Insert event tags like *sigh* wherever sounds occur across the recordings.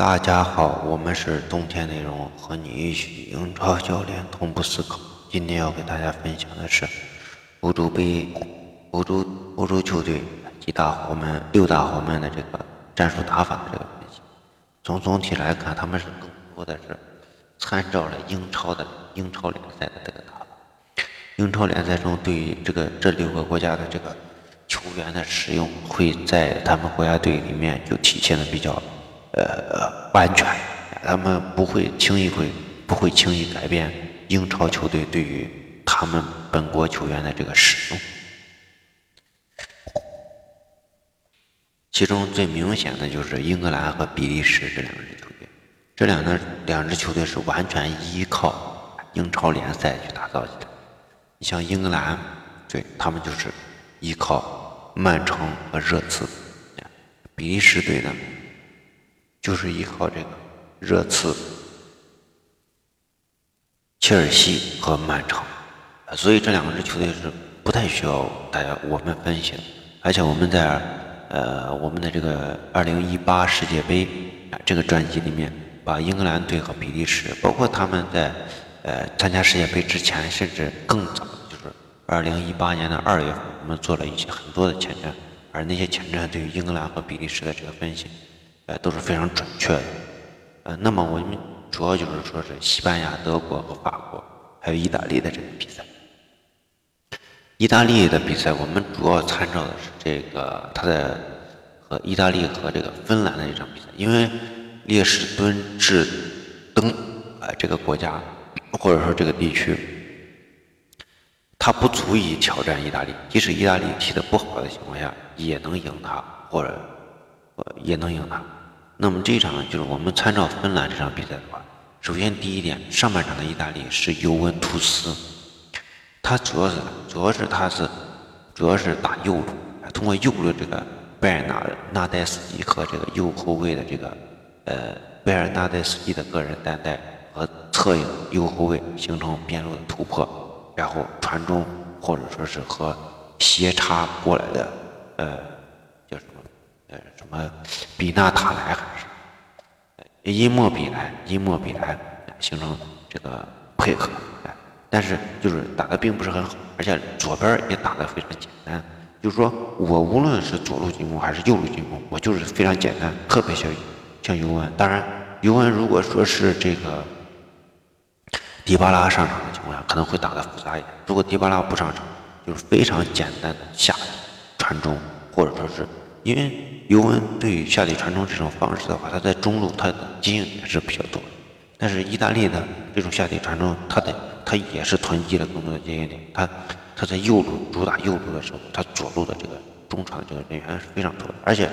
大家好，我们是冬天内容，和你一起英超教练同步思考。今天要给大家分享的是欧洲杯、欧洲欧洲球队几大豪门、六大豪门的这个战术打法这个分析。从总体来看，他们是更多的是参照了英超的英超联赛的这个打法。英超联赛中，对于这个这六个国家的这个球员的使用，会在他们国家队里面就体现的比较。呃，完全，他们不会轻易会不会轻易改变英超球队对于他们本国球员的这个使用。其中最明显的就是英格兰和比利时这两支球队，这两个两支球队是完全依靠英超联赛去打造起来。你像英格兰队，他们就是依靠曼城和热刺；比利时队呢？就是依靠这个热刺、切尔西和曼城，所以这两个支球队是不太需要大家我们分析的。而且我们在呃我们的这个二零一八世界杯这个专辑里面，把英格兰队和比利时，包括他们在呃参加世界杯之前，甚至更早，就是二零一八年的二月份，我们做了一些很多的前瞻，而那些前瞻对于英格兰和比利时的这个分析。都是非常准确的，呃，那么我们主要就是说是西班牙、德国和法国，还有意大利的这个比赛。意大利的比赛，我们主要参照的是这个他的和意大利和这个芬兰的一场比赛，因为列士敦治登啊这个国家或者说这个地区，他不足以挑战意大利，即使意大利踢得不好的情况下，也能赢他，或者也能赢他。那么这一场就是我们参照芬兰这场比赛的话，首先第一点，上半场的意大利是尤文图斯，他主要是主要是他是主要是打右路，通过右路这个贝尔纳纳代斯基和这个右后卫的这个呃贝尔纳代斯基的个人单带和侧翼右后卫形成边路的突破，然后传中或者说是和斜插过来的呃。呃，什么比纳塔莱还是伊莫比莱，伊莫比莱形成这个配合，哎但是就是打的并不是很好，而且左边也打的非常简单。就是说我无论是左路进攻还是右路进攻，我就是非常简单，特别像像尤文。当然，尤文如果说是这个迪巴拉上场的情况下，可能会打的复杂一点。如果迪巴拉不上场，就是非常简单的下传中，或者说是。因为尤文对于下底传中这种方式的话，他在中路他的经验也是比较多。但是意大利的这种下底传中，他的他也是囤积了更多的经验点。他他在右路主打右路的时候，他左路的这个中场的这个人员是非常多的，而且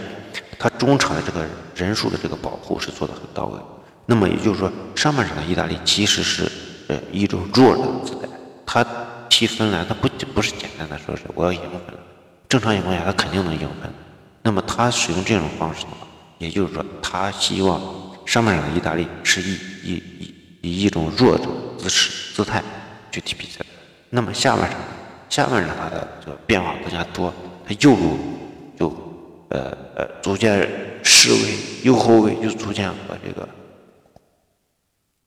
他中场的这个人数的这个保护是做的很到位。那么也就是说，上半场的意大利其实是呃一种弱的姿态。他踢芬兰，他不不是简单的说是我要赢分，正常情况下他肯定能赢分。那么他使用这种方式的话，也就是说，他希望上半场意大利是以以以以一种弱的姿势姿态去踢比赛。那么下半场，下半场他的这个变化更加多，他右路就呃呃逐渐失位，右后卫就逐渐和这个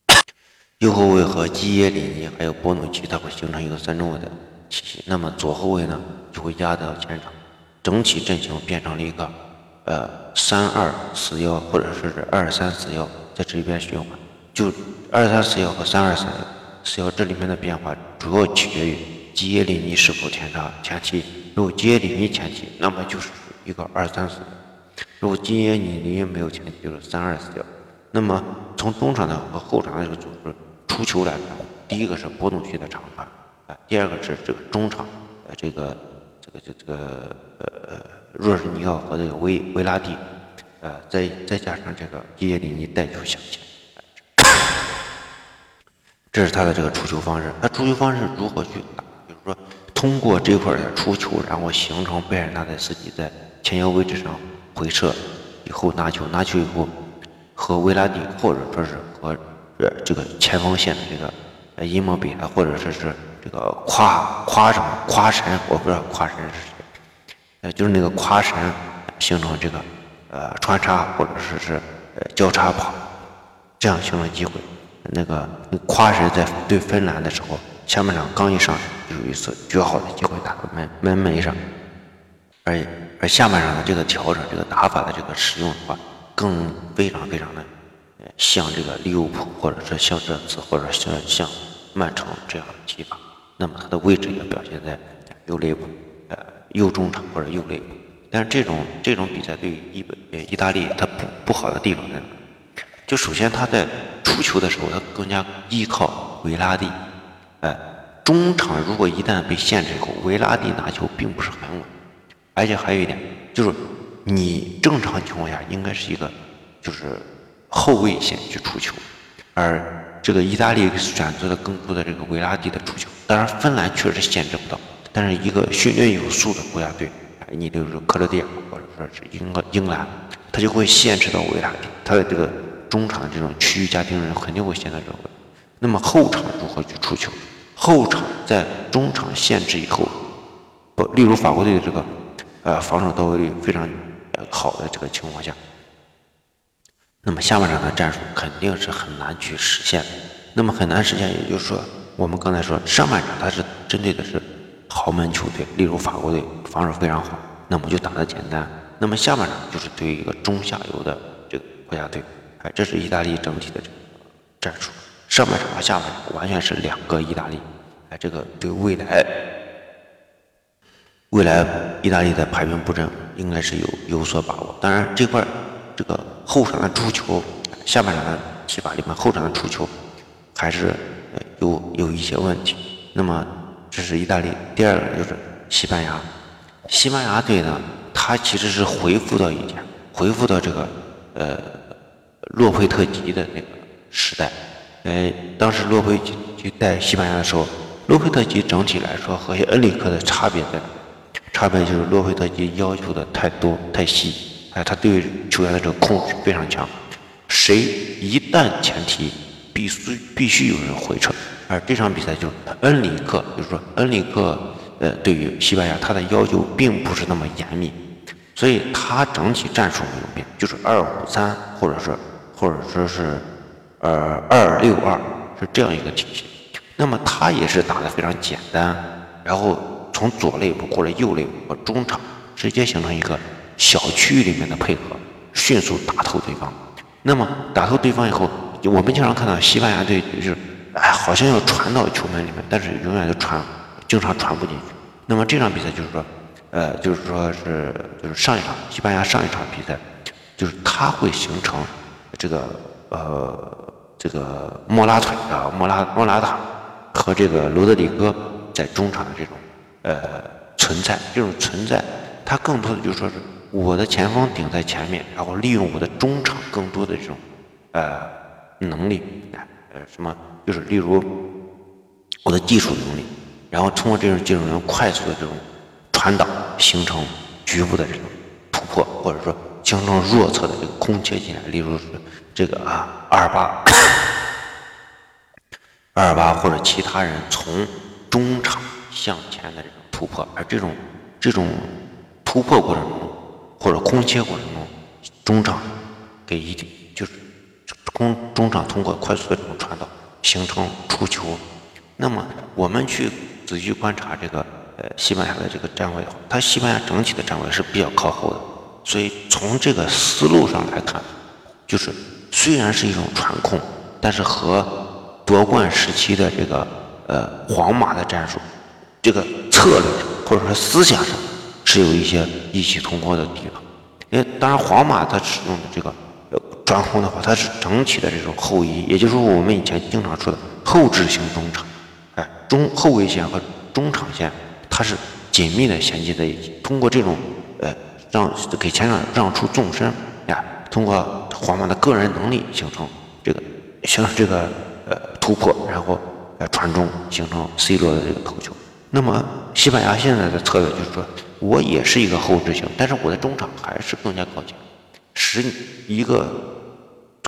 *coughs* 右后卫和基耶里尼还有波努奇，他会形成一个三中卫的体系。那么左后卫呢，就会压到前场。整体阵型变成了一个，呃，三二四幺，或者说是二三四幺，在这里边循环。就二三四幺和三二三四幺这里面的变化，主要取决于基耶里尼是否前插前期。如果基耶里尼前期，那么就是一个二三四幺；如果基耶里尼没有前期，就是三二四幺。那么从中场的和后场的这个组织出球来看，第一个是波动区的长传，啊，第二个是这个中场，呃，这个。这个这个呃，若日尼奥和这个维维拉蒂，呃，再再加上这个基耶里尼带球向前，这是他的这个出球方式。他出球方式如何去打？比如说，通过这块的出球，然后形成贝尔纳德斯基在前腰位置上回撤，以后拿球，拿球以后和维拉蒂或者说是和呃这个前锋线的这个呃伊莫比啊，或者说是。这个夸夸什么夸神，我不知道夸神是谁，呃，就是那个夸神形成这个呃穿插或者说是呃交叉跑，这样形成机会。那个夸神在对芬兰的时候，下半场刚一上就有一次绝好的机会打到门门楣上，而而下半场的这个调整，这个打法的这个使用的话，更非常非常的像这个利物浦，或者是像这次，或者是像曼城这样的踢法。那么他的位置也表现在右肋部，呃右中场或者右肋部。但是这种这种比赛对于意意大利它不不好的地方在哪？就首先他在出球的时候，他更加依靠维拉蒂。哎，中场如果一旦被限制以后，维拉蒂拿球并不是很稳。而且还有一点，就是你正常情况下应该是一个就是后卫线去出球，而这个意大利选择了更多的这个维拉蒂的出球。当然，芬兰确实限制不到，但是一个训练有素的国家队，你比如说克罗地亚或者说是英英格兰，他就会限制到维拉蒂，他的这个。中场这种区域家庭人肯定会陷在这个，那么后场如何去出球？后场在中场限制以后，不，例如法国队的这个呃防守到位率非常好的这个情况下，那么下半场的战术肯定是很难去实现。那么很难实现，也就是说，我们刚才说上半场它是针对的是豪门球队，例如法国队防守非常好，那么就打得简单。那么下半场就是对于一个中下游的这个国家队。哎，这是意大利整体的这个战术，上半场和下半场完全是两个意大利。哎，这个对未来未来意大利的排兵布阵应该是有有所把握。当然，这块这个后场的出球，下半场的踢法里面后场的出球还是有有一些问题。那么，这是意大利。第二个就是西班牙，西班牙队呢，他其实是恢复到以前，恢复到这个呃。洛佩特吉的那个时代，呃，当时洛佩吉带西班牙的时候，洛佩特吉整体来说和恩里克的差别在哪？差别就是洛佩特吉要求的太多太细，哎，他对球员的这个控制非常强，谁一旦前提，必须必须有人回撤。而这场比赛就是恩里克，就是说恩里克，呃，对于西班牙他的要求并不是那么严密，所以他整体战术没有变，就是二五三或者是。或者说是，呃，二六二是这样一个体系，那么他也是打的非常简单，然后从左肋部或者右肋部和中场直接形成一个小区域里面的配合，迅速打透对方。那么打透对方以后，我们经常看到西班牙队就是，哎，好像要传到球门里面，但是永远都传，经常传不进去。那么这场比赛就是说，呃，就是说是就是上一场西班牙上一场比赛，就是他会形成。这个呃，这个莫拉腿啊，莫拉莫拉塔和这个罗德里戈在中场的这种呃存在，这种存在，他更多的就说是我的前锋顶在前面，然后利用我的中场更多的这种呃能力，呃什么就是例如我的技术能力，然后通过这种技术能力快速的这种传导，形成局部的这种突破，或者说。形成弱侧的这个空切进来，例如是这个啊，二八、二八或者其他人从中场向前的这种突破，而这种这种突破过程中或者空切过程中，中场给一定从中场通过快速的这种传导形成出球。那么我们去仔细观察这个呃西班牙的这个站位，它西班牙整体的站位是比较靠后的。所以从这个思路上来看，就是虽然是一种传控，但是和夺冠时期的这个呃皇马的战术，这个策略或者说思想上是有一些异曲同工的地方。因为当然皇马它使用的这个传控的话，它是整体的这种后移，也就是说我们以前经常说的后置型中场，哎，中后卫线和中场线它是紧密的衔接在一起，通过这种呃。让给前场让出纵深呀，通过皇马的个人能力形成这个形成这个呃突破，然后呃传中形成 C 罗的这个头球。那么西班牙现在的策略就是说，我也是一个后置型，但是我的中场还是更加靠前，使一个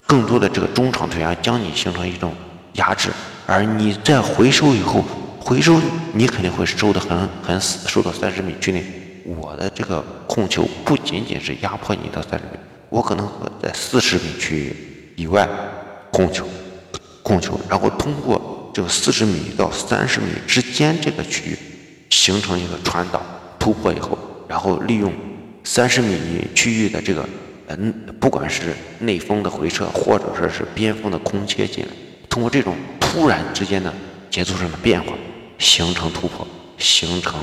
更多的这个中场队员将你形成一种压制，而你在回收以后，回收你肯定会收的很很死，收到三十米区内。我的这个控球不仅仅是压迫你到三十米，我可能会在四十米区域以外控球，控球，然后通过这个四十米到三十米之间这个区域形成一个传导突破以后，然后利用三十米区域的这个嗯，不管是内锋的回撤，或者说是边锋的空切进来，通过这种突然之间的节奏上的变化，形成突破，形成。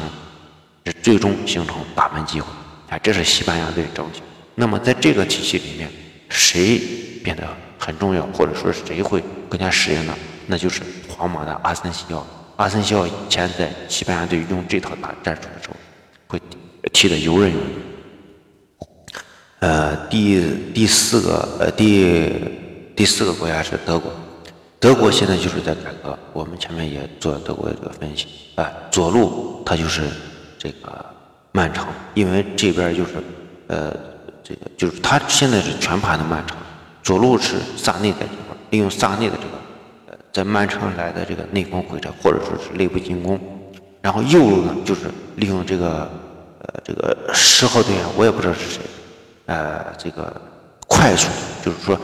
是最终形成打门机会，啊，这是西班牙队整体。那么在这个体系里面，谁变得很重要，或者说谁会更加适应呢？那就是皇马的阿森西奥。阿森西奥以前在西班牙队用这套打战术的时候，会踢得游刃有余。呃，第第四个，呃，第第四个国家是德国。德国现在就是在改革，我们前面也做了德国的这个分析。啊，左路他就是。这个曼城，因为这边就是，呃，这个就是他现在是全盘的曼城，左路是萨内在这块，利用萨内的这个，呃，在曼城来的这个内锋回撤或者说是内部进攻，然后右路呢就是利用这个，呃，这个十号队员我也不知道是谁，呃，这个快速就是说，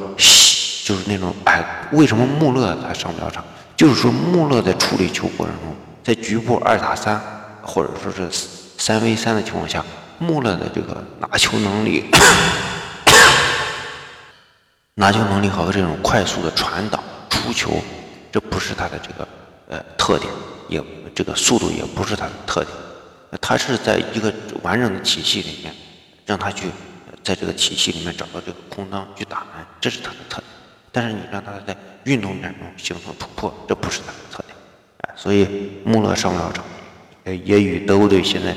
就是那种哎，为什么穆勒他上不了场？就是说穆勒在处理球过程中，在局部二打三。或者说是三 v 三的情况下，穆勒的这个拿球能力、*coughs* 拿球能力和这种快速的传导、出球，这不是他的这个呃特点，也这个速度也不是他的特点。他是在一个完整的体系里面，让他去在这个体系里面找到这个空当去打门，这是他的特点。但是你让他在运动战中形成突破，这不是他的特点。哎，所以穆勒上不了场。也与德国队现在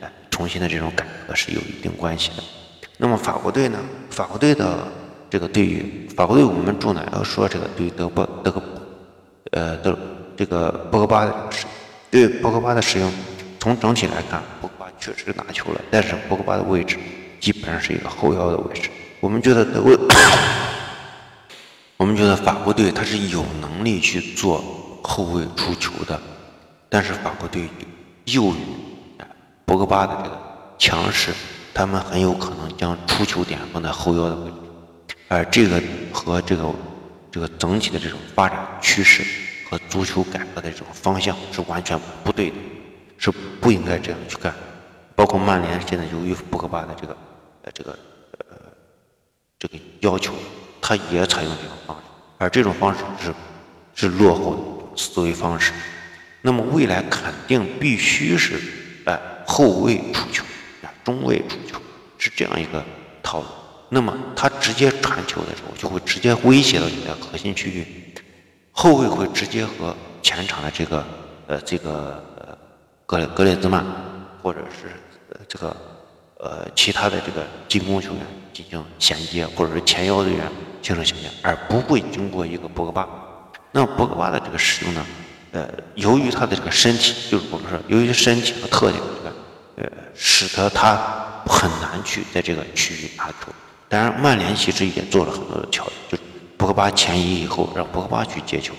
哎重新的这种改革是有一定关系的。那么法国队呢？法国队的这个对于法国队，我们重点要说这个对德波德格呃的这个博格巴的使对博格巴的使用，从整体来看，博格巴确实拿球了，但是博格巴的位置基本上是一个后腰的位置。我们觉得德国，*coughs* 我们觉得法国队他是有能力去做后卫出球的，但是法国队。由于博格巴的这个强势，他们很有可能将出球点放在后腰的位置，而这个和这个这个整体的这种发展趋势和足球改革的这种方向是完全不对的，是不应该这样去干。包括曼联现在由于博格巴的这个这个呃这个要求，他也采用这种方式，而这种方式是是落后的思维方式。那么未来肯定必须是，哎，后卫出球，啊，中卫出球，是这样一个套路。那么他直接传球的时候，就会直接威胁到你的核心区域，后卫会直接和前场的这个，呃，这个呃格格列兹曼，或者是这个呃其他的这个进攻球员进行衔接，或者是前腰队员形成衔接，而不会经过一个博格巴。那博格巴的这个使用呢？呃，由于他的这个身体，就是我们说，由于身体和特点，这个呃，使得他很难去在这个区域拿球。当然，曼联其实也做了很多的调整，就是博格巴前移以后，让博格巴去接球。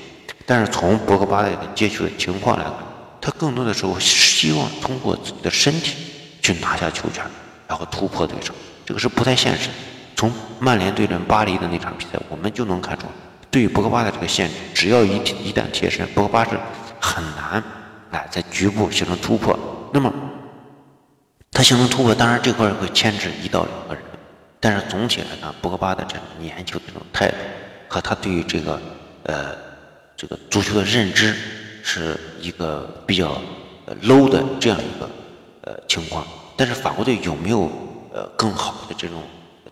但是从博格巴的一个接球的情况来看，他更多的时候希望通过自己的身体去拿下球权，然后突破对手，这个是不太现实的。从曼联对阵巴黎的那场比赛，我们就能看出。对于博格巴的这个限制，只要一一旦贴身，博格巴是很难哎在局部形成突破。那么他形成突破，当然这块会牵制一到两个人，但是总体来看，博格巴的这种年轻的这种态度和他对于这个呃这个足球的认知是一个比较 low 的这样一个呃情况。但是法国队有没有呃更好的这种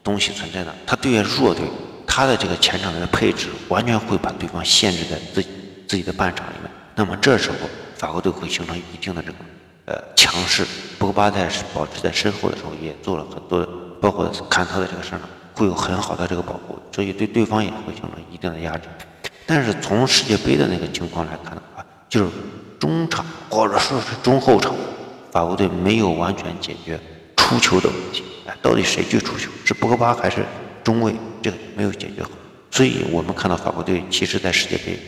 东西存在呢？他对于弱队。他的这个前场的配置完全会把对方限制在自己自己的半场里面，那么这时候法国队会形成一定的这个呃强势。博格巴在保持在身后的时候也做了很多，包括坎特的这个身上会有很好的这个保护，所以对对方也会形成一定的压制。但是从世界杯的那个情况来看的话，就是中场或者说是中后场，法国队没有完全解决出球的问题。哎，到底谁去出球？是博格巴还是中卫？这个没有解决好，所以我们看到法国队其实，在世界杯，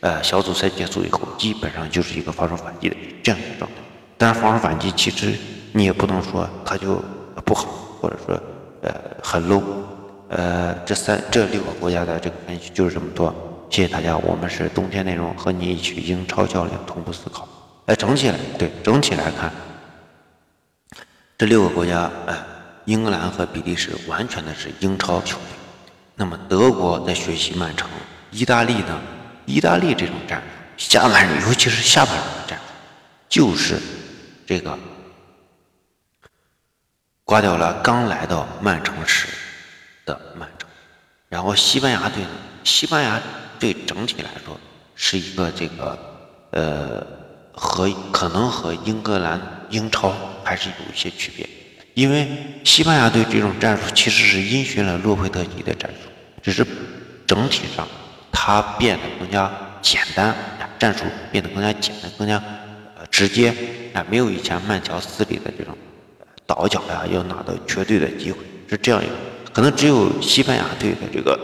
呃，小组赛结束以后，基本上就是一个防守反击的这样一个状态。但是防守反击其实你也不能说他就不好，或者说呃很 low，呃，这三这六个国家的这个分析就是这么多。谢谢大家，我们是冬天内容和你一起英超教练同步思考。哎，整体来对整体来看，这六个国家，哎，英格兰和比利时完全的是英超球队。那么德国在学习曼城，意大利呢？意大利这种战术，下半场尤其是下半场的战术，就是这个瓜迪奥拉刚来到曼城时的曼城。然后西班牙队呢？西班牙队整体来说是一个这个呃。和可能和英格兰英超还是有一些区别，因为西班牙队这种战术其实是因循了洛佩特吉的战术，只是整体上它变得更加简单，战术变得更加简单，更加呃直接，啊，没有以前慢条斯理的这种倒脚呀，要拿到绝对的机会，是这样一个，可能只有西班牙队的这个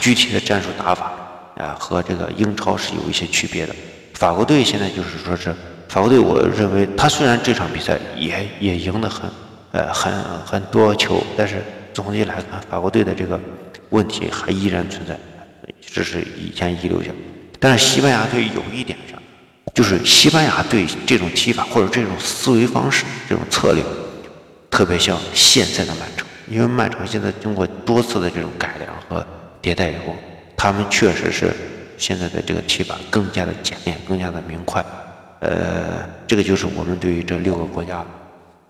具体的战术打法啊，和这个英超是有一些区别的。法国队现在就是说是法国队，我认为他虽然这场比赛也也赢得很，呃，很很多球，但是总体来看，法国队的这个问题还依然存在，这是以前遗留下。但是西班牙队有一点上，就是西班牙队这种踢法或者这种思维方式、这种策略，特别像现在的曼城，因为曼城现在经过多次的这种改良和迭代以后，他们确实是。现在的这个踢法更加的简练，更加的明快。呃，这个就是我们对于这六个国家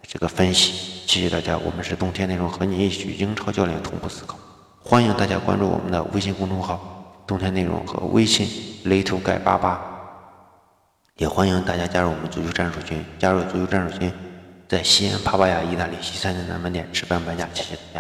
这个分析。谢谢大家，我们是冬天内容和你一起英超教练同步思考。欢迎大家关注我们的微信公众号“冬天内容”和微信 “little 盖八八”，也欢迎大家加入我们足球战术群。加入足球战术群，在西安帕帕亚意大利西餐厅南门店吃饭半价。谢谢大家。